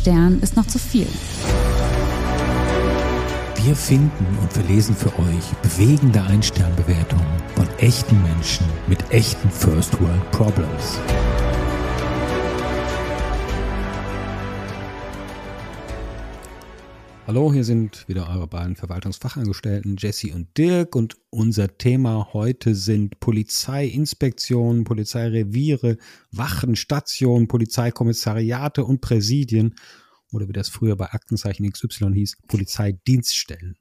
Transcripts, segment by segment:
Stern ist noch zu viel. Wir finden und verlesen für euch bewegende Ein-Stern-Bewertungen von echten Menschen mit echten First World Problems. Hallo, hier sind wieder eure beiden Verwaltungsfachangestellten Jesse und Dirk und unser Thema heute sind Polizeiinspektionen, Polizeireviere, Wachen, Stationen, Polizeikommissariate und Präsidien oder wie das früher bei Aktenzeichen XY hieß, Polizeidienststellen.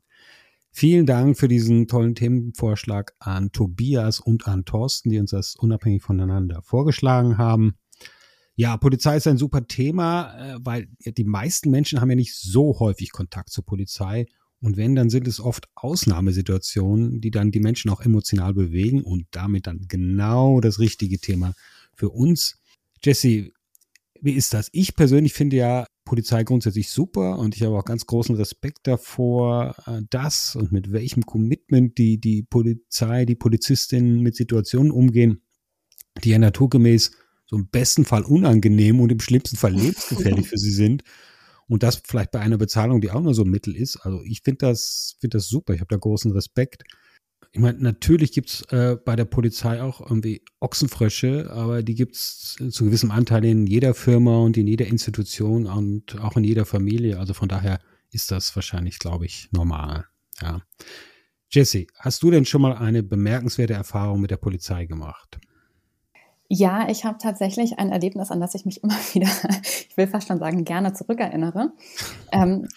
Vielen Dank für diesen tollen Themenvorschlag an Tobias und an Thorsten, die uns das unabhängig voneinander vorgeschlagen haben. Ja, Polizei ist ein super Thema, äh, weil die meisten Menschen haben ja nicht so häufig Kontakt zur Polizei. Und wenn, dann sind es oft Ausnahmesituationen, die dann die Menschen auch emotional bewegen und damit dann genau das richtige Thema für uns. Jesse, wie ist das? Ich persönlich finde ja Polizei grundsätzlich super und ich habe auch ganz großen Respekt davor, äh, das und mit welchem Commitment die, die Polizei, die Polizistinnen mit Situationen umgehen, die ja naturgemäß so im besten Fall unangenehm und im schlimmsten Fall lebensgefährlich für sie sind. Und das vielleicht bei einer Bezahlung, die auch nur so ein Mittel ist. Also ich finde das, finde das super. Ich habe da großen Respekt. Ich meine, natürlich gibt's äh, bei der Polizei auch irgendwie Ochsenfrösche, aber die gibt's zu gewissem Anteil in jeder Firma und in jeder Institution und auch in jeder Familie. Also von daher ist das wahrscheinlich, glaube ich, normal. Ja. Jesse, hast du denn schon mal eine bemerkenswerte Erfahrung mit der Polizei gemacht? Ja, ich habe tatsächlich ein Erlebnis, an das ich mich immer wieder, ich will fast schon sagen, gerne zurückerinnere. Ähm,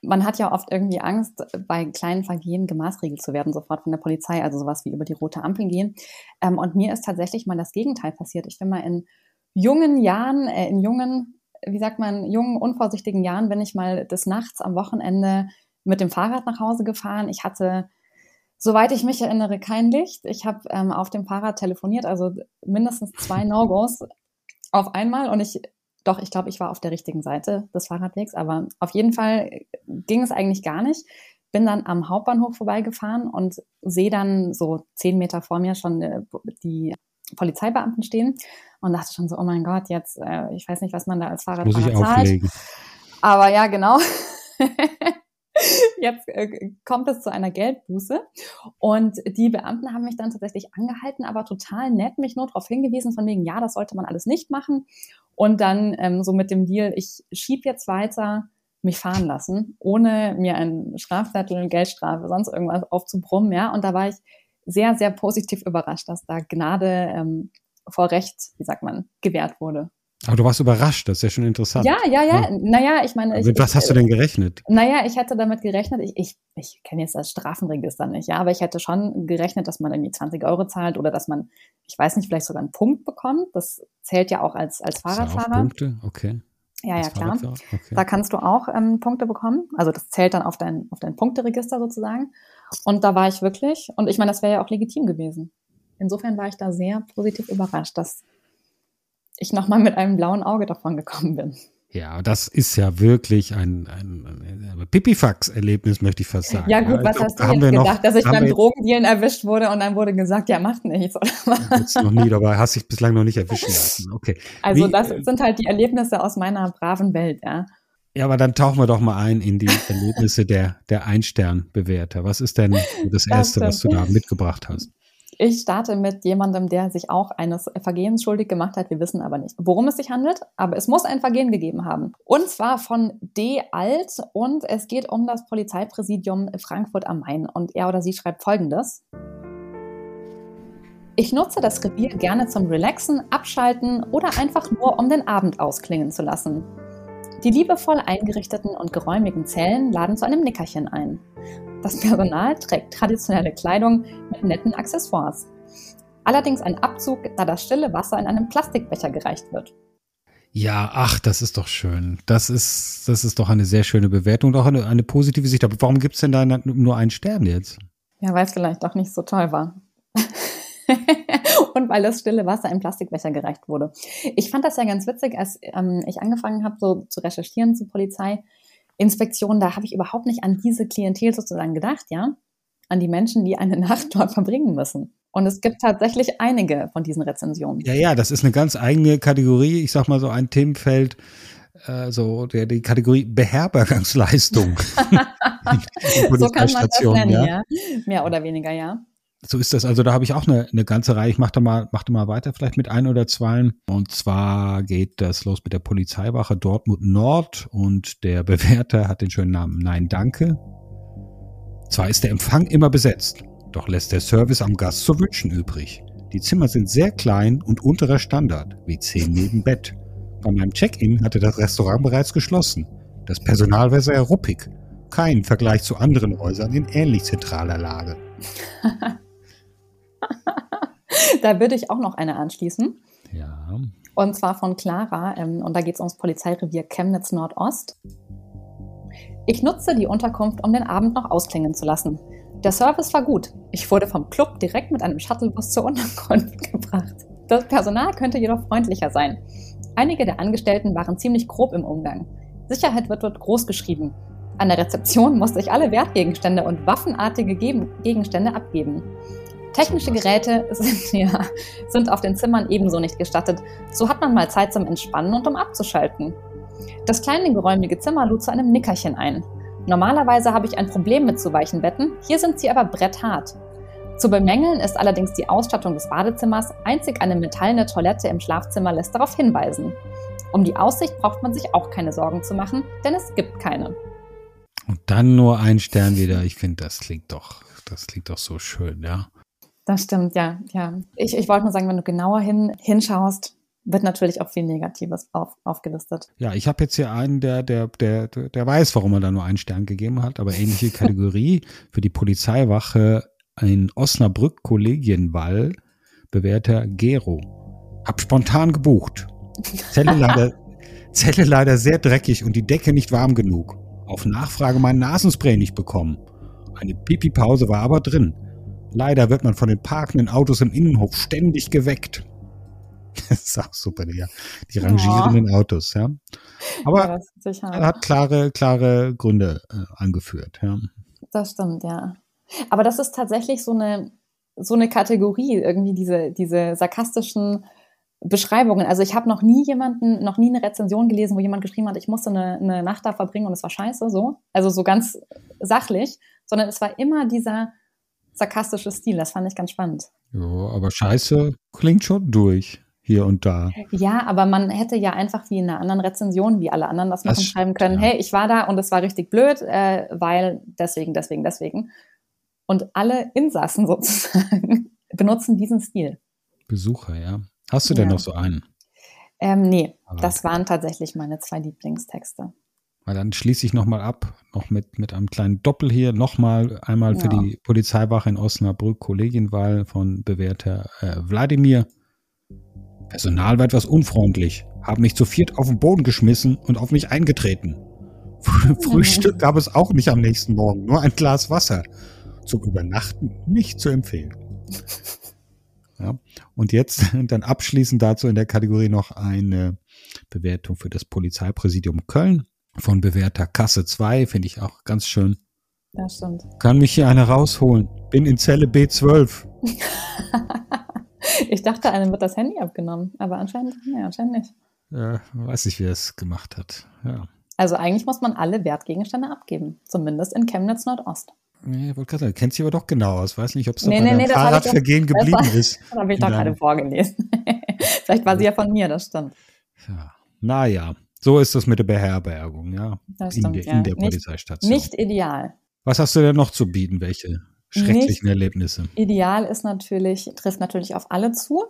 man hat ja oft irgendwie Angst, bei kleinen Vergehen gemaßregelt zu werden, sofort von der Polizei, also sowas wie über die rote Ampel gehen. Ähm, und mir ist tatsächlich mal das Gegenteil passiert. Ich bin mal in jungen Jahren, äh, in jungen, wie sagt man, jungen, unvorsichtigen Jahren, bin ich mal des Nachts am Wochenende mit dem Fahrrad nach Hause gefahren. Ich hatte Soweit ich mich erinnere, kein Licht. Ich habe ähm, auf dem Fahrrad telefoniert, also mindestens zwei No-Gos auf einmal. Und ich, doch, ich glaube, ich war auf der richtigen Seite des Fahrradwegs, aber auf jeden Fall ging es eigentlich gar nicht. Bin dann am Hauptbahnhof vorbeigefahren und sehe dann so zehn Meter vor mir schon äh, die Polizeibeamten stehen und dachte schon so, oh mein Gott, jetzt, äh, ich weiß nicht, was man da als Fahrradfahrer zahlt. Auflegen. Aber ja, genau. Jetzt äh, kommt es zu einer Geldbuße. Und die Beamten haben mich dann tatsächlich angehalten, aber total nett mich nur darauf hingewiesen, von wegen, ja, das sollte man alles nicht machen. Und dann ähm, so mit dem Deal, ich schieb jetzt weiter, mich fahren lassen, ohne mir einen Strafzettel, Geldstrafe, sonst irgendwas aufzubrummen, ja. Und da war ich sehr, sehr positiv überrascht, dass da Gnade ähm, vor Recht, wie sagt man, gewährt wurde. Aber du warst überrascht, das ist ja schon interessant. Ja, ja, ja. ja. Naja, ich meine. Also, mit was hast du denn gerechnet? Naja, ich hätte damit gerechnet, ich, ich, ich kenne jetzt das Strafenregister nicht, ja, aber ich hätte schon gerechnet, dass man irgendwie 20 Euro zahlt oder dass man, ich weiß nicht, vielleicht sogar einen Punkt bekommt. Das zählt ja auch als, als Fahrradfahrer. Punkte, okay. Ja, ja, klar. Okay. Da kannst du auch ähm, Punkte bekommen. Also das zählt dann auf dein, auf dein Punkteregister sozusagen. Und da war ich wirklich, und ich meine, das wäre ja auch legitim gewesen. Insofern war ich da sehr positiv überrascht, dass ich nochmal mit einem blauen Auge davon gekommen bin. Ja, das ist ja wirklich ein, ein, ein Pipifax-Erlebnis, möchte ich fast sagen. Ja gut, was glaub, hast du jetzt gedacht, noch, dass ich beim Drogendealen erwischt wurde und dann wurde gesagt, ja, macht nichts, oder was? noch nie, aber hast dich bislang noch nicht erwischen lassen. Okay. Also Wie, das sind halt die Erlebnisse aus meiner braven Welt, ja. Ja, aber dann tauchen wir doch mal ein in die Erlebnisse der, der Ein-Stern-Bewerter. Was ist denn das Erste, was du da mitgebracht hast? Ich starte mit jemandem, der sich auch eines Vergehens schuldig gemacht hat. Wir wissen aber nicht, worum es sich handelt, aber es muss ein Vergehen gegeben haben. Und zwar von D. Alt und es geht um das Polizeipräsidium Frankfurt am Main. Und er oder sie schreibt folgendes. Ich nutze das Revier gerne zum Relaxen, Abschalten oder einfach nur, um den Abend ausklingen zu lassen. Die liebevoll eingerichteten und geräumigen Zellen laden zu einem Nickerchen ein. Das Personal trägt traditionelle Kleidung mit netten Accessoires. Allerdings ein Abzug, da das stille Wasser in einem Plastikbecher gereicht wird. Ja, ach, das ist doch schön. Das ist, das ist doch eine sehr schöne Bewertung und auch eine, eine positive Sicht. Aber warum gibt es denn da nur einen Stern jetzt? Ja, weil es vielleicht doch nicht so toll war. und weil das stille Wasser in Plastikbecher gereicht wurde. Ich fand das ja ganz witzig, als ähm, ich angefangen habe, so zu recherchieren zur Polizei. Inspektion, da habe ich überhaupt nicht an diese Klientel sozusagen gedacht, ja, an die Menschen, die eine Nacht dort verbringen müssen. Und es gibt tatsächlich einige von diesen Rezensionen. Ja, ja, das ist eine ganz eigene Kategorie. Ich sag mal so ein Themenfeld, äh, so der, die Kategorie Beherbergungsleistung. so kann man das nennen, ja. ja. Mehr oder weniger, ja. So ist das. Also da habe ich auch eine, eine ganze Reihe. Ich mache da mal, mach da mal weiter, vielleicht mit ein oder zwei. Und zwar geht das los mit der Polizeiwache Dortmund Nord und der Bewerter hat den schönen Namen Nein, danke. Zwar ist der Empfang immer besetzt, doch lässt der Service am Gast zu wünschen übrig. Die Zimmer sind sehr klein und unterer Standard, wie zehn neben Bett. Bei meinem Check-in hatte das Restaurant bereits geschlossen. Das Personal war sehr ruppig. Kein Vergleich zu anderen Häusern in ähnlich zentraler Lage. da würde ich auch noch eine anschließen. Ja. Und zwar von Clara. Ähm, und da geht es ums Polizeirevier Chemnitz Nordost. Ich nutze die Unterkunft, um den Abend noch ausklingen zu lassen. Der Service war gut. Ich wurde vom Club direkt mit einem Shuttlebus zur Unterkunft gebracht. Das Personal könnte jedoch freundlicher sein. Einige der Angestellten waren ziemlich grob im Umgang. Sicherheit wird dort groß geschrieben. An der Rezeption musste ich alle Wertgegenstände und waffenartige Gegenstände abgeben. Technische Geräte sind, ja, sind auf den Zimmern ebenso nicht gestattet. So hat man mal Zeit zum Entspannen und um abzuschalten. Das kleine geräumige Zimmer lud zu einem Nickerchen ein. Normalerweise habe ich ein Problem mit zu weichen Betten, hier sind sie aber bretthart. Zu bemängeln ist allerdings die Ausstattung des Badezimmers, einzig eine metallene Toilette im Schlafzimmer lässt darauf hinweisen. Um die Aussicht braucht man sich auch keine Sorgen zu machen, denn es gibt keine. Und dann nur ein Stern wieder. Ich finde, das klingt doch, das klingt doch so schön, ja. Das stimmt, ja, ja. Ich, ich wollte nur sagen, wenn du genauer hin, hinschaust, wird natürlich auch viel Negatives auf, aufgelistet. Ja, ich habe jetzt hier einen, der, der, der, der weiß, warum er da nur einen Stern gegeben hat, aber ähnliche Kategorie für die Polizeiwache in Osnabrück Kollegienwall bewährter Gero. Hab spontan gebucht. Zelle leider, Zelle leider sehr dreckig und die Decke nicht warm genug auf Nachfrage mein Nasenspray nicht bekommen. Eine Pipi-Pause war aber drin. Leider wird man von den parkenden Autos im Innenhof ständig geweckt. Das ist auch super, ja. Die rangierenden ja. Autos, ja. Aber ja, er hat klare, klare Gründe äh, angeführt, ja. Das stimmt, ja. Aber das ist tatsächlich so eine, so eine Kategorie, irgendwie diese, diese sarkastischen Beschreibungen. Also ich habe noch nie jemanden, noch nie eine Rezension gelesen, wo jemand geschrieben hat, ich musste eine, eine Nacht da verbringen und es war scheiße, so. Also so ganz sachlich, sondern es war immer dieser sarkastische Stil. Das fand ich ganz spannend. Ja, aber scheiße klingt schon durch. Hier und da. Ja, aber man hätte ja einfach wie in einer anderen Rezension, wie alle anderen das machen, das schreiben können, ja. hey, ich war da und es war richtig blöd, äh, weil deswegen, deswegen, deswegen. Und alle Insassen sozusagen benutzen diesen Stil. Besucher, ja. Hast du denn noch so einen? Ähm, nee, Aber das waren tatsächlich meine zwei Lieblingstexte. Weil dann schließe ich nochmal ab, noch mit, mit einem kleinen Doppel hier, nochmal einmal ja. für die Polizeiwache in Osnabrück, Kollegienwahl von bewährter äh, Wladimir. Personal war etwas unfreundlich, haben mich zu viert auf den Boden geschmissen und auf mich eingetreten. Frühstück gab es auch nicht am nächsten Morgen, nur ein Glas Wasser. Zum Übernachten nicht zu empfehlen. Ja. Und jetzt dann abschließend dazu in der Kategorie noch eine Bewertung für das Polizeipräsidium Köln von bewährter Kasse 2, finde ich auch ganz schön. Das stimmt. Kann mich hier einer rausholen. Bin in Zelle B12. ich dachte, einem wird das Handy abgenommen, aber anscheinend, ja, anscheinend nicht. Ja, weiß ich, wie er es gemacht hat. Ja. Also eigentlich muss man alle Wertgegenstände abgeben, zumindest in Chemnitz Nordost. Nee, wollte gerade sagen, kennt sie aber doch genau aus. Weiß nicht, ob es nee, nee, nee, Fahrradvergehen geblieben war, ist. Das habe ich doch gerade vorgelesen. Vielleicht war sie ja von mir, das stimmt. Ja. Naja, so ist das mit der Beherbergung, ja. Das stimmt, in, der, in der Polizeistation. Nicht ideal. Was hast du denn noch zu bieten? Welche schrecklichen nicht Erlebnisse? Ideal ist natürlich, trifft natürlich auf alle zu.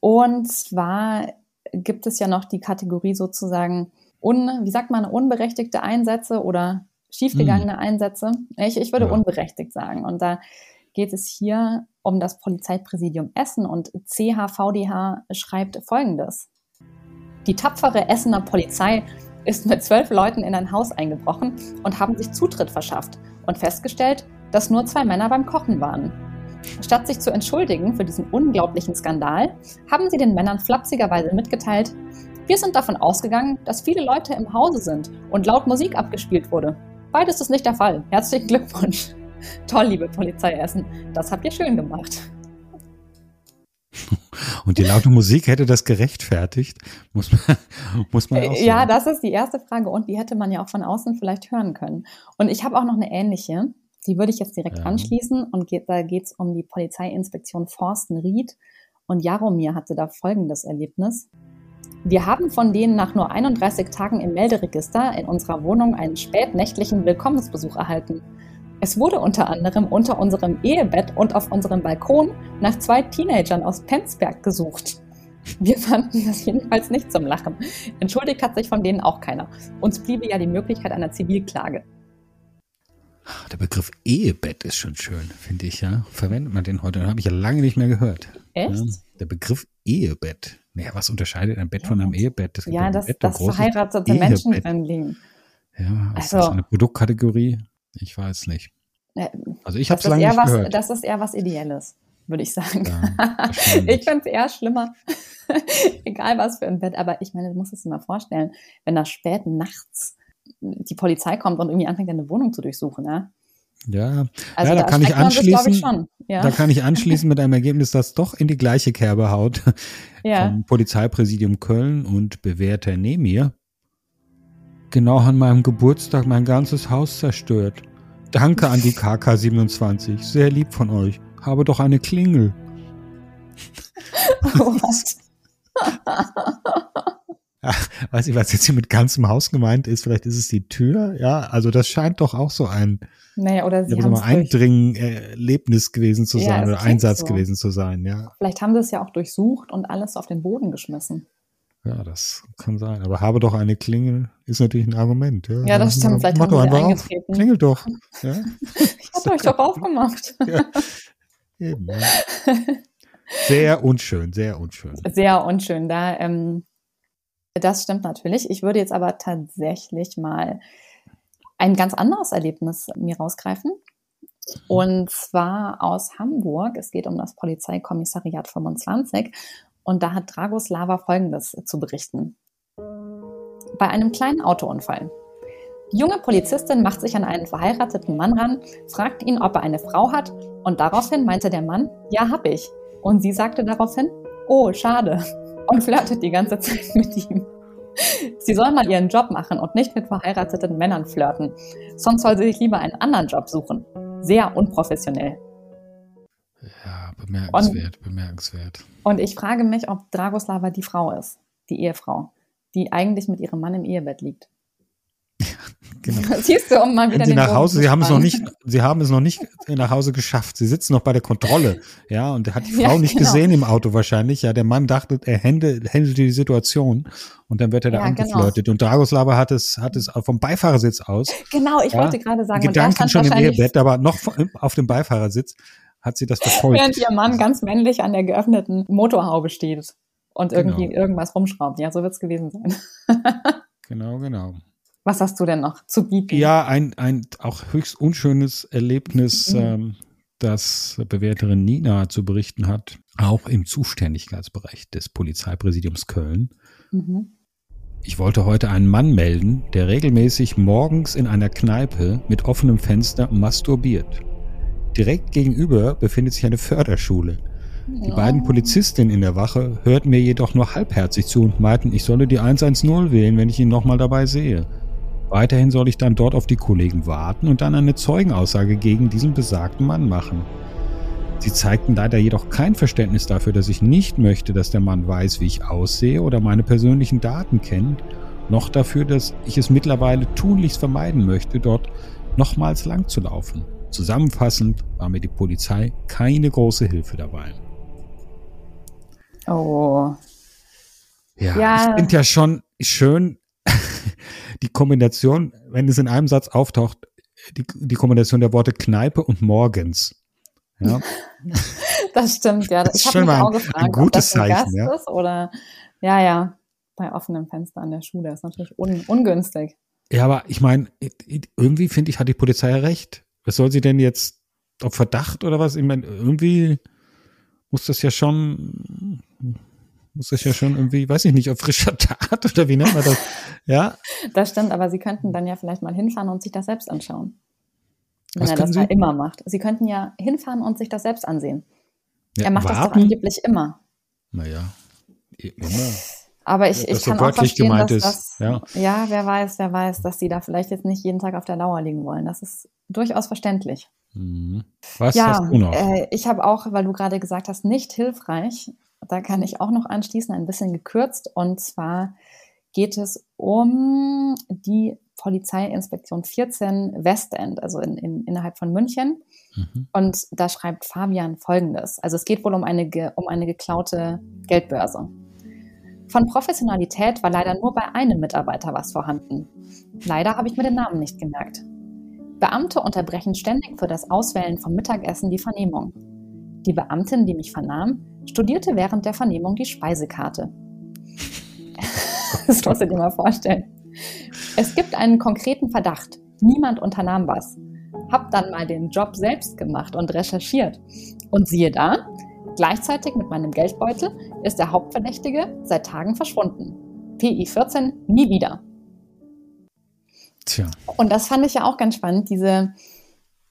Und zwar gibt es ja noch die Kategorie sozusagen, un, wie sagt man, unberechtigte Einsätze oder schiefgegangene hm. Einsätze. Ich, ich würde ja. unberechtigt sagen. Und da geht es hier um das Polizeipräsidium Essen und CHVDH schreibt Folgendes. Die tapfere Essener Polizei ist mit zwölf Leuten in ein Haus eingebrochen und haben sich Zutritt verschafft und festgestellt, dass nur zwei Männer beim Kochen waren. Statt sich zu entschuldigen für diesen unglaublichen Skandal, haben sie den Männern flapsigerweise mitgeteilt, wir sind davon ausgegangen, dass viele Leute im Hause sind und laut Musik abgespielt wurde. Beides ist nicht der Fall. Herzlichen Glückwunsch. Toll, liebe Polizei Essen. Das habt ihr schön gemacht. Und die laute Musik hätte das gerechtfertigt, muss man, muss man auch sagen. Ja, das ist die erste Frage. Und die hätte man ja auch von außen vielleicht hören können. Und ich habe auch noch eine ähnliche. Die würde ich jetzt direkt ja. anschließen. Und geht, da geht es um die Polizeiinspektion Forstenried. Und Jaromir hatte da folgendes Erlebnis. Wir haben von denen nach nur 31 Tagen im Melderegister in unserer Wohnung einen spätnächtlichen Willkommensbesuch erhalten. Es wurde unter anderem unter unserem Ehebett und auf unserem Balkon nach zwei Teenagern aus Penzberg gesucht. Wir fanden das jedenfalls nicht zum Lachen. Entschuldigt hat sich von denen auch keiner. Uns bliebe ja die Möglichkeit einer Zivilklage. Der Begriff Ehebett ist schon schön, finde ich, ja. Verwendet man den heute? Den habe ich ja lange nicht mehr gehört. Echt? Ja, der Begriff Ehebett. Naja, was unterscheidet ein Bett ja. von einem Ehebett? Das ja, das, Bett, das verheiratete Ehebett. Menschen drin liegen. Ja, ist also, das eine Produktkategorie? Ich weiß nicht. Also ich habe es lange nicht was, gehört. Das ist eher was Ideelles, würde ich sagen. Ja, ich finde es eher schlimmer, egal was für ein Bett. Aber ich meine, du musst es dir mal vorstellen, wenn da spät nachts die Polizei kommt und irgendwie anfängt, deine Wohnung zu durchsuchen, ja? Ja, also ja da, da kann ich anschließen. Ich ja. Da kann ich anschließen mit einem Ergebnis, das doch in die gleiche Kerbe haut. Ja. Vom Polizeipräsidium Köln und bewährter Nemir. Genau an meinem Geburtstag mein ganzes Haus zerstört. Danke an die KK27. Sehr lieb von euch. Habe doch eine Klingel. Was? Ach, weiß ich, was jetzt hier mit ganzem Haus gemeint ist. Vielleicht ist es die Tür. Ja, also das scheint doch auch so ein naja, oder sie haben Eindringen-Erlebnis gewesen zu sein ja, oder Einsatz so. gewesen zu sein. Ja. Vielleicht haben sie es ja auch durchsucht und alles auf den Boden geschmissen. Ja, das kann sein. Aber habe doch eine Klingel, ist natürlich ein Argument. Ja, ja das stimmt. Vielleicht haben sie eingetreten. Klingelt doch. Ja. ich habe euch doch aufgemacht. ja. Eben, ja. Sehr unschön, sehr unschön. Sehr unschön. Da, ähm, das stimmt natürlich. Ich würde jetzt aber tatsächlich mal ein ganz anderes Erlebnis mir rausgreifen. Und zwar aus Hamburg. Es geht um das Polizeikommissariat 25. Und da hat Dragoslava Folgendes zu berichten. Bei einem kleinen Autounfall. Die junge Polizistin macht sich an einen verheirateten Mann ran, fragt ihn, ob er eine Frau hat, und daraufhin meinte der Mann, ja, hab ich. Und sie sagte daraufhin, oh, schade, und flirtet die ganze Zeit mit ihm. Sie soll mal ihren Job machen und nicht mit verheirateten Männern flirten. Sonst soll sie sich lieber einen anderen Job suchen. Sehr unprofessionell. Ja, bemerkenswert, und, bemerkenswert. Und ich frage mich, ob Dragoslava die Frau ist, die Ehefrau, die eigentlich mit ihrem Mann im Ehebett liegt. Genau. Siehst du, um mal wieder Wenn sie nach Hause, sie haben es noch nicht, sie haben es noch nicht nach Hause geschafft. Sie sitzen noch bei der Kontrolle, ja, und er hat die Frau ja, nicht genau. gesehen im Auto wahrscheinlich. Ja, der Mann dachte, er händelt, händelt die Situation und dann wird er da ja, angeflirtet. Genau. Und Dragoslava hat es, hat es vom Beifahrersitz aus. Genau, ich ja, wollte gerade sagen, Gedanken schon im Ehebett, aber noch auf dem Beifahrersitz hat sie das verfolgt. Während ihr Mann ganz männlich an der geöffneten Motorhaube steht und irgendwie genau. irgendwas rumschraubt. Ja, so wird es gewesen sein. genau, genau. Was hast du denn noch zu bieten? Ja, ein, ein auch höchst unschönes Erlebnis, mhm. ähm, das Bewerterin Nina zu berichten hat, auch im Zuständigkeitsbereich des Polizeipräsidiums Köln. Mhm. Ich wollte heute einen Mann melden, der regelmäßig morgens in einer Kneipe mit offenem Fenster masturbiert. Direkt gegenüber befindet sich eine Förderschule. Die beiden Polizistinnen in der Wache hörten mir jedoch nur halbherzig zu und meinten, ich solle die 110 wählen, wenn ich ihn nochmal dabei sehe. Weiterhin soll ich dann dort auf die Kollegen warten und dann eine Zeugenaussage gegen diesen besagten Mann machen. Sie zeigten leider jedoch kein Verständnis dafür, dass ich nicht möchte, dass der Mann weiß, wie ich aussehe oder meine persönlichen Daten kennt, noch dafür, dass ich es mittlerweile tunlichst vermeiden möchte, dort nochmals lang zu laufen. Zusammenfassend war mir die Polizei keine große Hilfe dabei. Oh. Ja, ja. ich finde ja schon schön, die Kombination, wenn es in einem Satz auftaucht, die, die Kombination der Worte Kneipe und morgens. Ja. das stimmt, ja. Das ich habe mich auch gefragt, ein gutes ob das ein Zeichen, Gast ja. ist oder ja, ja, bei offenem Fenster an der Schule. Das ist natürlich un ungünstig. Ja, aber ich meine, irgendwie finde ich, hat die Polizei ja recht. Was soll sie denn jetzt auf Verdacht oder was? Ich meine, irgendwie muss das ja schon muss ich ja schon irgendwie, weiß ich nicht, auf frischer Tat oder wie nennt man das? Ja. Das stimmt, aber Sie könnten dann ja vielleicht mal hinfahren und sich das selbst anschauen. Wenn Was er das mal immer macht. Sie könnten ja hinfahren und sich das selbst ansehen. Ja, er macht warten? das doch angeblich immer. Naja, immer. Aber ich, ich so kann auch verstehen, gemeint dass ist, das, ja. ja, wer weiß, wer weiß, dass die da vielleicht jetzt nicht jeden Tag auf der Lauer liegen wollen. Das ist durchaus verständlich. Mhm. Was ja, hast du noch? Äh, ich habe auch, weil du gerade gesagt hast, nicht hilfreich. Da kann ich auch noch anschließen, ein bisschen gekürzt. Und zwar geht es um die Polizeiinspektion 14 Westend, also in, in, innerhalb von München. Mhm. Und da schreibt Fabian Folgendes. Also es geht wohl um eine, um eine geklaute Geldbörse. Von Professionalität war leider nur bei einem Mitarbeiter was vorhanden. Leider habe ich mir den Namen nicht gemerkt. Beamte unterbrechen ständig für das Auswählen vom Mittagessen die Vernehmung. Die Beamtin, die mich vernahm, studierte während der Vernehmung die Speisekarte. Das musst du dir mal vorstellen. Es gibt einen konkreten Verdacht. Niemand unternahm was. Hab dann mal den Job selbst gemacht und recherchiert. Und siehe da, gleichzeitig mit meinem Geldbeutel ist der Hauptverdächtige seit Tagen verschwunden. PI 14 nie wieder. Tja, Und das fand ich ja auch ganz spannend, diese,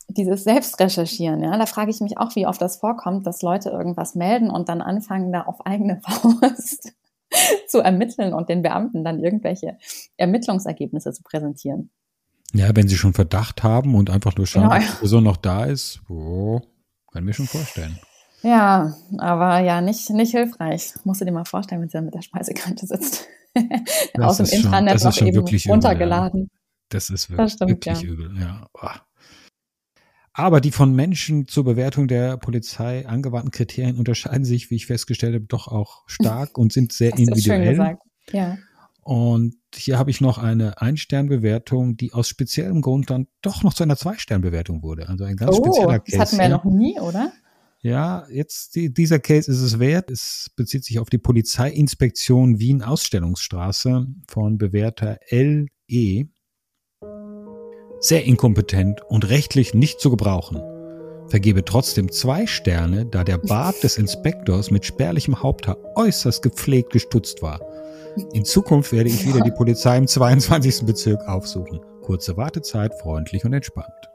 dieses Selbstrecherchieren. Ja? Da frage ich mich auch, wie oft das vorkommt, dass Leute irgendwas melden und dann anfangen, da auf eigene Faust zu ermitteln und den Beamten dann irgendwelche Ermittlungsergebnisse zu präsentieren. ja, wenn sie schon Verdacht haben und einfach nur schauen, Ja, ob die Person noch da ist, oh, kann ich mir schon vorstellen. Ja, aber ja, nicht, nicht hilfreich. Musst du dir mal vorstellen, wenn sie dann mit der Speisekarte sitzt. Das Aus dem Intranet das ist noch schon eben wirklich übel, runtergeladen. Das ist Das wirklich, stimmt, wirklich ja. übel. Ja. Aber die von Menschen zur Bewertung der Polizei angewandten Kriterien unterscheiden sich, wie ich festgestellt habe, doch auch stark und sind sehr individuell. Ja. Und hier habe ich noch eine Ein-Stern-Bewertung, die aus speziellem Grund dann doch noch zu einer Zwei-Stern-Bewertung wurde. Also ein ganz Oh, spezieller das Case. hatten wir ja noch nie, oder? Ja, jetzt die, dieser Case ist es wert. Es bezieht sich auf die Polizeiinspektion Wien Ausstellungsstraße von Bewerter LE. Sehr inkompetent und rechtlich nicht zu gebrauchen. Vergebe trotzdem zwei Sterne, da der Bart des Inspektors mit spärlichem Haupthaar äußerst gepflegt gestutzt war. In Zukunft werde ich wieder die Polizei im 22. Bezirk aufsuchen. Kurze Wartezeit, freundlich und entspannt.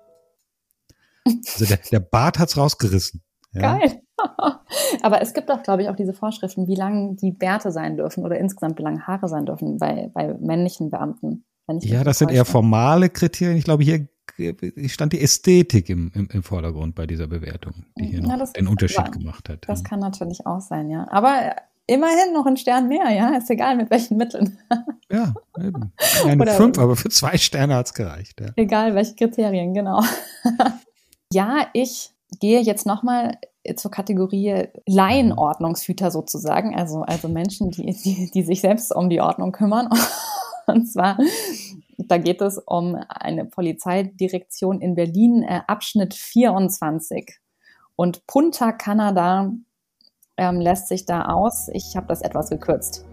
Also der, der Bart hat's rausgerissen. Ja. Geil. Aber es gibt auch, glaube ich, auch diese Vorschriften, wie lang die Bärte sein dürfen oder insgesamt wie lange Haare sein dürfen bei, bei männlichen Beamten. Ja, das sind eher formale Kriterien. Ich glaube, hier stand die Ästhetik im, im, im Vordergrund bei dieser Bewertung, die hier Ja, den Unterschied wahr. gemacht hat. Das kann natürlich auch sein, ja. Aber immerhin noch ein Stern mehr, ja. Ist egal mit welchen Mitteln. ja, eben. Eine Oder- fünf, aber für zwei Sterne hat's gereicht. Ja. egal welche Kriterien, genau. ja, ich gehe jetzt nochmal zur Kategorie Laienordnungshüter sozusagen, also, also Menschen, die, die, die sich selbst um die Ordnung kümmern. Und zwar, da geht es um eine Polizeidirektion in Berlin, äh, Abschnitt 24. Und Punta Canada ähm, lässt sich da aus. Ich habe das etwas gekürzt.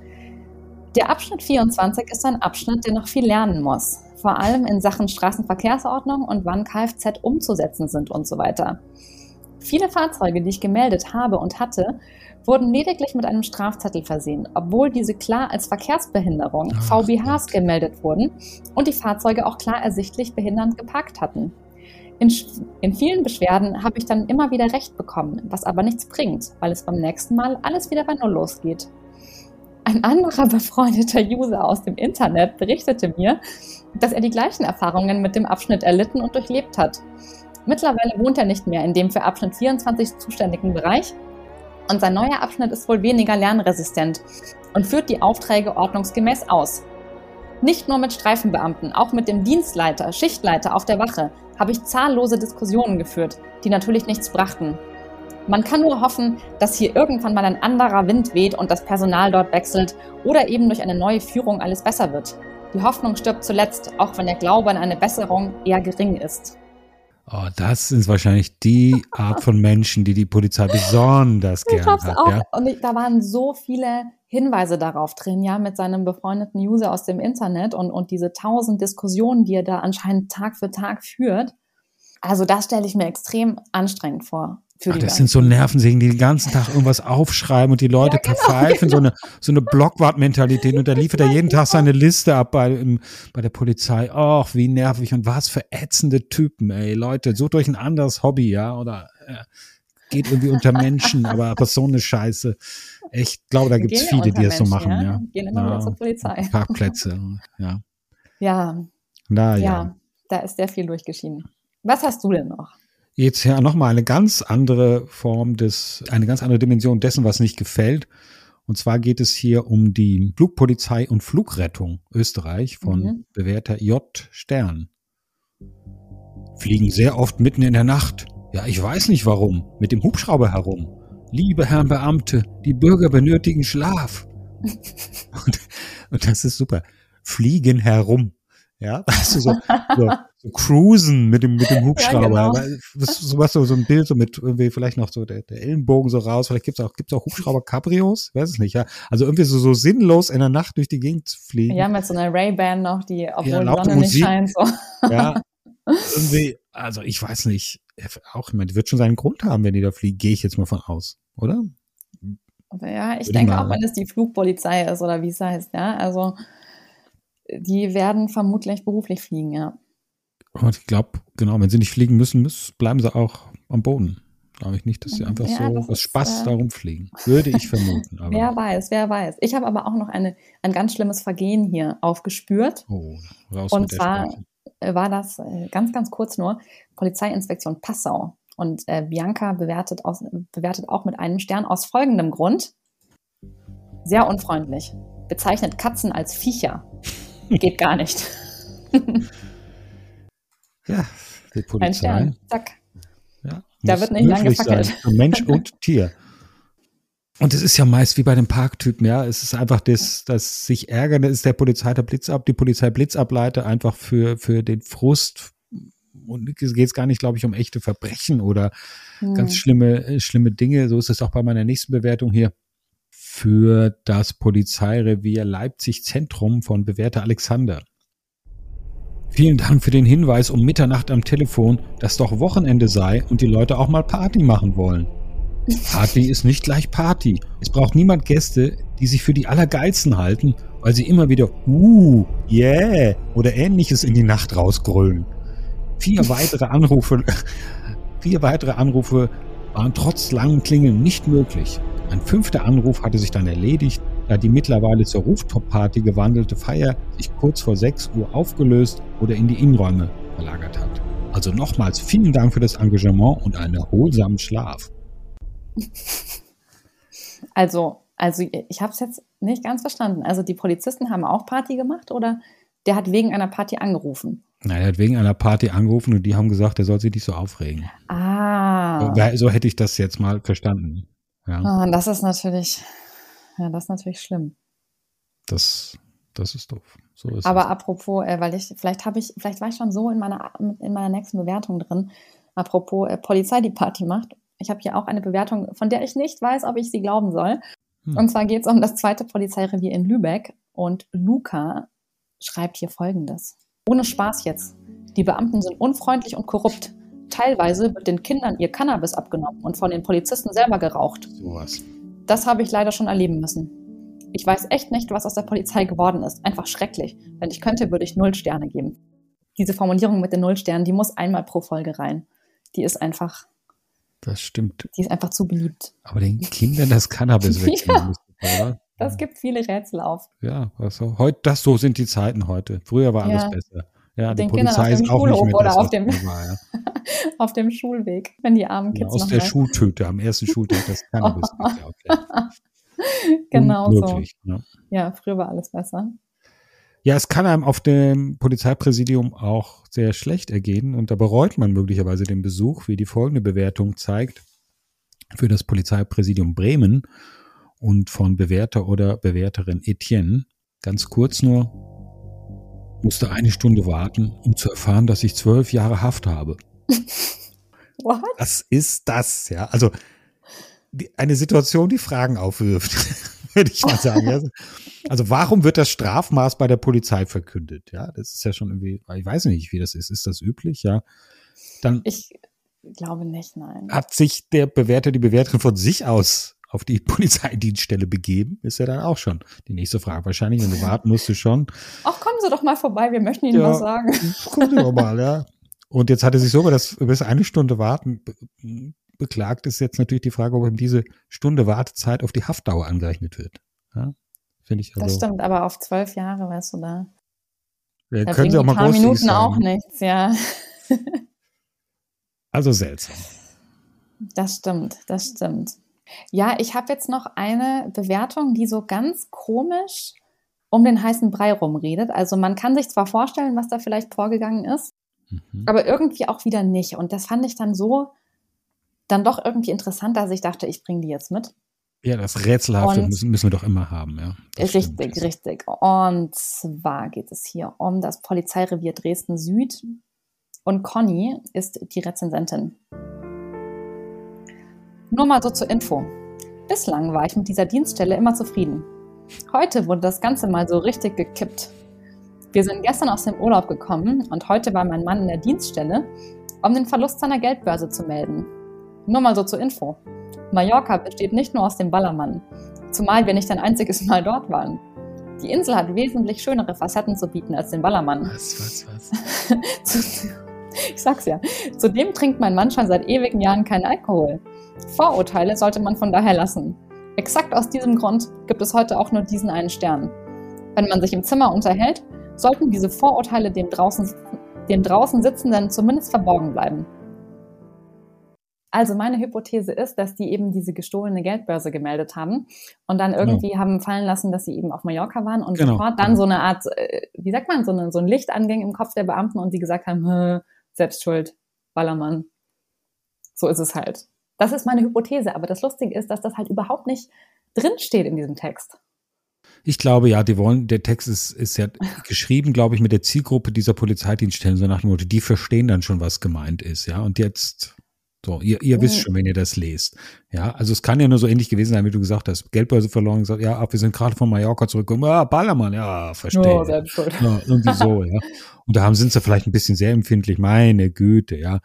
Der Abschnitt 24 ist ein Abschnitt, der noch viel lernen muss. Vor allem in Sachen Straßenverkehrsordnung und wann Kfz umzusetzen sind und so weiter. Viele Fahrzeuge, die ich gemeldet habe und hatte, wurden lediglich mit einem Strafzettel versehen, obwohl diese klar als Verkehrsbehinderung Ach VBHs gemeldet wurden und die Fahrzeuge auch klar ersichtlich behindernd geparkt hatten. In, in vielen Beschwerden habe ich dann immer wieder Recht bekommen, was aber nichts bringt, weil es beim nächsten Mal alles wieder bei Null losgeht. Ein anderer befreundeter User aus dem Internet berichtete mir, dass er die gleichen Erfahrungen mit dem Abschnitt erlitten und durchlebt hat. Mittlerweile wohnt er nicht mehr in dem für Abschnitt 24 zuständigen Bereich und sein neuer Abschnitt ist wohl weniger lernresistent und führt die Aufträge ordnungsgemäß aus. Nicht nur mit Streifenbeamten, auch mit dem Dienstleiter, Schichtleiter auf der Wache habe ich zahllose Diskussionen geführt, die natürlich nichts brachten. Man kann nur hoffen, dass hier irgendwann mal ein anderer Wind weht und das Personal dort wechselt oder eben durch eine neue Führung alles besser wird. Die Hoffnung stirbt zuletzt, auch wenn der Glaube an eine Besserung eher gering ist. Oh, das sind wahrscheinlich die Art von Menschen, die die Polizei besonders Ich gern hab's hat. auch. Ja? Und ich, da waren so viele Hinweise darauf drin, ja, mit seinem befreundeten User aus dem Internet und, und diese tausend Diskussionen, die er da anscheinend Tag für Tag führt. Also das stelle ich mir extrem anstrengend vor. Ach, das sind so Nervensägen, die den ganzen Tag irgendwas aufschreiben und die Leute Ja, genau, verpfeifen, so eine, so eine Blockwart-Mentalität. Und da liefert er jeden Tag seine Liste ab bei, im, bei der Polizei. Och, wie nervig und was für ätzende Typen, ey. Leute, sucht euch ein anderes Hobby, ja, oder, äh, geht irgendwie unter Menschen, aber, aber so eine Scheiße. Ich glaube, da gibt es viele, die das so machen. Ja? ja. Gehen immer ja, wieder zur Polizei. Parkplätze, ja. Ja. Na, ja. ja. Da ist sehr viel durchgeschieden. Was hast du denn noch? Jetzt ja nochmal eine ganz andere Form des, eine ganz andere Dimension dessen, was nicht gefällt. Und zwar geht es hier um die Flugpolizei und Flugrettung Österreich von mhm. bewährter J. Stern. Fliegen sehr oft mitten in der Nacht. Ja, ich weiß nicht warum. Mit dem Hubschrauber herum. Liebe Herren Beamte, die Bürger benötigen Schlaf. und, und das ist super. Fliegen herum. Ja, du, so, so, so cruisen mit dem, mit dem Hubschrauber. Ja, genau. so, was, so, so ein Bild, so mit irgendwie vielleicht noch so der, der Ellenbogen so raus. Vielleicht gibt's auch, gibt's auch Hubschrauber-Cabrios? Weiß es nicht, ja. Also irgendwie so, so sinnlos in der Nacht durch die Gegend zu fliegen. Ja, mit so einer Ray-Ban noch, die, obwohl ja, die Sonne Musik. nicht scheint, so. Ja. Irgendwie, also ich weiß nicht, auch, ich meine, die wird schon seinen Grund haben, wenn die da fliegen, gehe ich jetzt mal von aus, oder? Ja, ich Würde denke auch, wenn es die Flugpolizei ist oder wie es heißt, ja. Also die werden vermutlich beruflich fliegen, ja. Und ich glaube, genau, wenn sie nicht fliegen müssen, müssen bleiben sie auch am Boden. Glaube ich nicht, dass sie einfach ja, so aus Spaß äh, darum fliegen. Würde ich vermuten. Wer weiß, wer weiß. Ich habe aber auch noch eine, ein ganz schlimmes Vergehen hier aufgespürt. Oh, raus Und zwar Sprache. war das äh, ganz, ganz kurz nur Polizeiinspektion Passau. Und äh, Bianca bewertet, aus, bewertet auch mit einem Stern aus folgendem Grund. Sehr unfreundlich. Bezeichnet Katzen als Viecher. Geht gar nicht. ja, die Polizei. Ein Stern, zack. Ja, da wird nicht lange gefackelt. Mensch und Tier. Und es ist ja meist wie bei den Parktypen, ja. Es ist einfach das, das sich ärgern, ist der Polizei der Blitz ab, die Polizei Blitzableiter einfach für, für den Frust. Und es geht gar nicht, glaube ich, um echte Verbrechen oder hm. ganz schlimme, schlimme Dinge. So ist es auch bei meiner nächsten Bewertung hier für das Polizeirevier Leipzig Zentrum von bewährter Alexander. Vielen Dank für den Hinweis um Mitternacht am Telefon, dass doch Wochenende sei und die Leute auch mal Party machen wollen. Party ist nicht gleich Party. Es braucht niemand Gäste, die sich für die Allergeilsten halten, weil sie immer wieder uh, yeah oder ähnliches in die Nacht rausgrölen. Vier weitere Anrufe, vier weitere Anrufe waren trotz langen Klingeln nicht möglich. Ein fünfter Anruf hatte sich dann erledigt, da die mittlerweile zur Rooftop-Party gewandelte Feier sich kurz vor 6 Uhr aufgelöst oder in die Innenräume verlagert hat. Also nochmals vielen Dank für das Engagement und einen erholsamen Schlaf. Also, also ich habe es jetzt nicht ganz verstanden. Also die Polizisten haben auch Party gemacht oder der hat wegen einer Party angerufen? Nein, er hat wegen einer Party angerufen und die haben gesagt, er soll sich nicht so aufregen. Ah. So, so hätte ich das jetzt mal verstanden. Ja. Ah, das ist natürlich, ja, das ist natürlich schlimm. Das, das ist doof. So ist Aber es. apropos, äh, weil ich, vielleicht habe ich, vielleicht war ich schon so in meiner, in meiner nächsten Bewertung drin. Apropos äh, Polizei, die Party macht. Ich habe hier auch eine Bewertung, von der ich nicht weiß, ob ich sie glauben soll. Hm. Und zwar geht es um das zweite Polizeirevier in Lübeck. Und Luca schreibt hier folgendes. Ohne Spaß jetzt. Die Beamten sind unfreundlich und korrupt. Teilweise wird den Kindern ihr Cannabis abgenommen und von den Polizisten selber geraucht. Sowas. Das habe ich leider schon erleben müssen. Ich weiß echt nicht, was aus der Polizei geworden ist. Einfach schrecklich. Wenn ich könnte, würde ich null Sterne geben. Diese Formulierung mit den null Sternen, die muss einmal pro Folge rein. Die ist einfach. Das stimmt. Die ist einfach zu beliebt. Aber den Kindern das Cannabis wegnehmen. ja, das gibt viele Rätsel auf. Ja, also heute, das so sind die Zeiten heute. Früher war alles ja. besser. Ja, die den Polizei ist auch nicht mehr oder das, auf dem, war, ja. auf dem Schulweg, wenn die armen Kids ja, aus der Schultüte, am ersten Schultag das Cannabis. genau so. Ja. ja, früher war alles besser. Ja, es kann einem auf dem Polizeipräsidium auch sehr schlecht ergehen und da bereut man möglicherweise den Besuch, wie die folgende Bewertung zeigt, für das Polizeipräsidium Bremen und von Bewerter oder Bewerterin Etienne. Ganz kurz nur, musste eine Stunde warten, um zu erfahren, dass ich zwölf Jahre Haft habe. What? Was ist das, ja? Also die, eine Situation, die Fragen aufwirft, würde ich mal sagen. Also warum wird das Strafmaß bei der Polizei verkündet? Ja, das ist ja schon irgendwie, ich weiß nicht, wie das ist. Ist das üblich? Ja. Dann ich glaube nicht, nein. Hat sich der Bewerter, die Bewerterin von sich aus auf die Polizeidienststelle begeben, ist ja dann auch schon die nächste Frage. Wahrscheinlich, wenn du warten musst, du schon. Ach, kommen Sie doch mal vorbei, wir möchten Ihnen ja, was sagen. Kommen Sie doch mal, ja. Und jetzt hat er sich so, dass bis eine Stunde warten, beklagt, ist jetzt natürlich die Frage, ob ihm diese Stunde Wartezeit auf die Haftdauer angerechnet wird. Ja? Finde ich also, das stimmt, aber auf zwölf Jahre, weißt du, da. Ja, da können Sie auch mal paar Minuten sagen. auch nichts, ja. also seltsam. Das stimmt, das stimmt. Ja, ich habe jetzt noch eine Bewertung, die so ganz komisch um den heißen Brei rumredet. Also man kann sich zwar vorstellen, was da vielleicht vorgegangen ist, mhm. aber irgendwie auch wieder nicht. Und das fand ich dann so, dann doch irgendwie interessant, dass ich dachte, ich bringe die jetzt mit. Ja, das Rätselhafte müssen, müssen, wir doch immer haben, ja. Richtig, stimmt. richtig. Und zwar geht es hier um das Polizeirevier Dresden Süd. Und Conny ist die Rezensentin. Nur mal so zur Info. Bislang war ich mit dieser Dienststelle immer zufrieden. Heute wurde das Ganze mal so richtig gekippt. Wir sind gestern aus dem Urlaub gekommen und heute war mein Mann in der Dienststelle, um den Verlust seiner Geldbörse zu melden. Nur mal so zur Info. Mallorca besteht nicht nur aus dem Ballermann, zumal wir nicht ein einziges Mal dort waren. Die Insel hat wesentlich schönere Facetten zu bieten als den Ballermann. Was, was, was? ich sag's ja. Zudem trinkt mein Mann schon seit ewigen Jahren keinen Alkohol. Vorurteile sollte man von daher lassen. Exakt aus diesem Grund gibt es heute auch nur diesen einen Stern. Wenn man sich im Zimmer unterhält, sollten diese Vorurteile dem draußen, dem draußen Sitzenden zumindest verborgen bleiben. Also meine Hypothese ist, dass die eben diese gestohlene Geldbörse gemeldet haben und dann irgendwie genau. haben fallen lassen, dass sie eben auf Mallorca waren und genau. sofort dann genau. so eine Art, äh, wie sagt man, so, eine, so ein Licht anging im Kopf der Beamten und die gesagt haben, Selbstschuld, Ballermann. So ist es halt. Das ist meine Hypothese, aber das Lustige ist, dass das halt überhaupt nicht drinsteht in diesem Text. Ich glaube, ja, die wollen, der Text ist, ist ja geschrieben, glaube ich, mit der Zielgruppe dieser Polizeidienststellen, so nach dem Motto, die verstehen dann schon, was gemeint ist, ja. Und jetzt, so, ihr, ihr wisst schon, wenn ihr das lest. Ja, also es kann ja nur so ähnlich gewesen sein, wie du gesagt hast. Geldbörse verloren, gesagt, ja, wir sind gerade von Mallorca zurückgekommen, ja, Ballermann, ja, verstehe. Oh, ja, irgendwie so, ja. Und da haben, sind sie vielleicht ein bisschen sehr empfindlich, meine Güte, ja.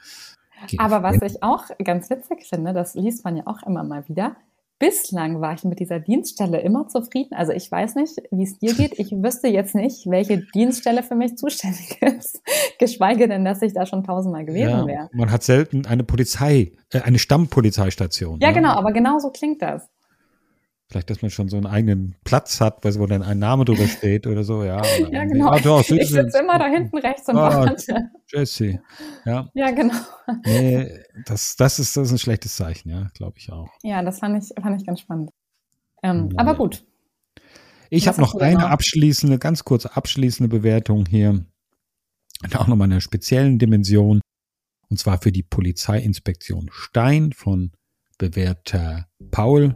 Aber was ich auch ganz witzig finde, das liest man ja auch immer mal wieder. Bislang war ich mit dieser Dienststelle immer zufrieden. Also ich weiß nicht, wie es dir geht. Ich wüsste jetzt nicht, welche Dienststelle für mich zuständig ist. Geschweige denn, dass ich da schon tausendmal gewesen ja, wäre. Man hat selten eine Polizei, äh, eine Stammpolizeistation. Ja, ja, genau, aber genau so klingt das. Vielleicht, dass man schon so einen eigenen Platz hat, wo dann ein Name drüber steht oder so, ja. Oder ja, genau. Ah, doch, ich sitze immer da hinten rechts und ah, warte. Jesse, ja. Ja, genau. Nee, das, das, ist, das ist ein schlechtes Zeichen, ja, glaube ich auch. Ja, das fand ich, fand ich ganz spannend. Ähm, ja. Aber gut. Ich habe noch eine abschließende, ganz kurze abschließende Bewertung hier. Und auch nochmal einer speziellen Dimension. Und zwar für die Polizeiinspektion Stein von Bewerter Paul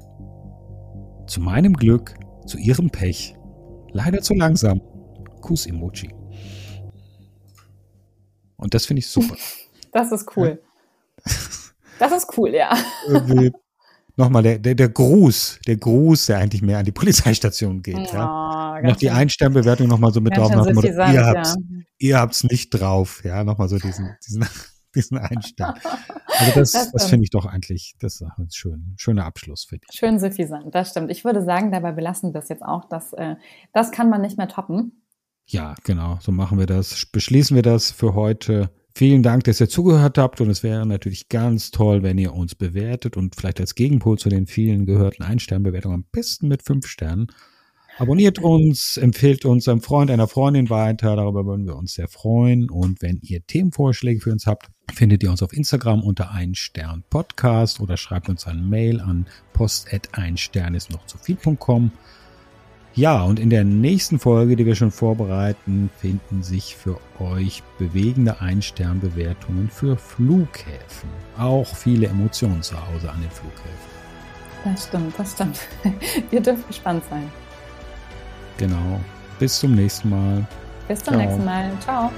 zu meinem Glück, zu ihrem Pech, leider zu langsam. Kuss-Emoji. Und das finde ich super. Das ist cool. Das ist cool, ja. Nochmal der, der, der Gruß, der Gruß, der eigentlich mehr an die Polizeistation geht. Ja. Oh, noch die Einsternbewertung nochmal so mit drauf. Nach dem ihr habt's, ja. ihr habt's nicht drauf. Ja, nochmal so diesen, diesen diesen Einstand. Also das, das, das finde ich doch eigentlich, das ist schön. Schöner Abschluss, finde ich. Schön suffisant, das stimmt. Ich würde sagen, dabei belassen wir es jetzt auch. Das, äh, das kann man nicht mehr toppen. Ja, genau, so machen wir das. Beschließen wir das für heute. Vielen Dank, dass ihr zugehört habt und es wäre natürlich ganz toll, wenn ihr uns bewertet und vielleicht als Gegenpol zu den vielen gehörten Ein-Stern-Bewertungen am besten mit fünf Sternen Abonniert uns, empfehlt uns einem Freund, einer Freundin weiter. Darüber würden wir uns sehr freuen. Und wenn ihr Themenvorschläge für uns habt, findet ihr uns auf Instagram unter ein Podcast oder schreibt uns eine Mail an post@einstern ist noch zu viel.com. Ja, und in der nächsten Folge, die wir schon vorbereiten, finden sich für euch bewegende Ein-Stern-Bewertungen für Flughäfen. Auch viele Emotionen zu Hause an den Flughäfen. Das stimmt, das stimmt. Wir dürfen gespannt sein. Genau. Bis zum nächsten Mal. Bis zum Ciao. nächsten Mal. Ciao.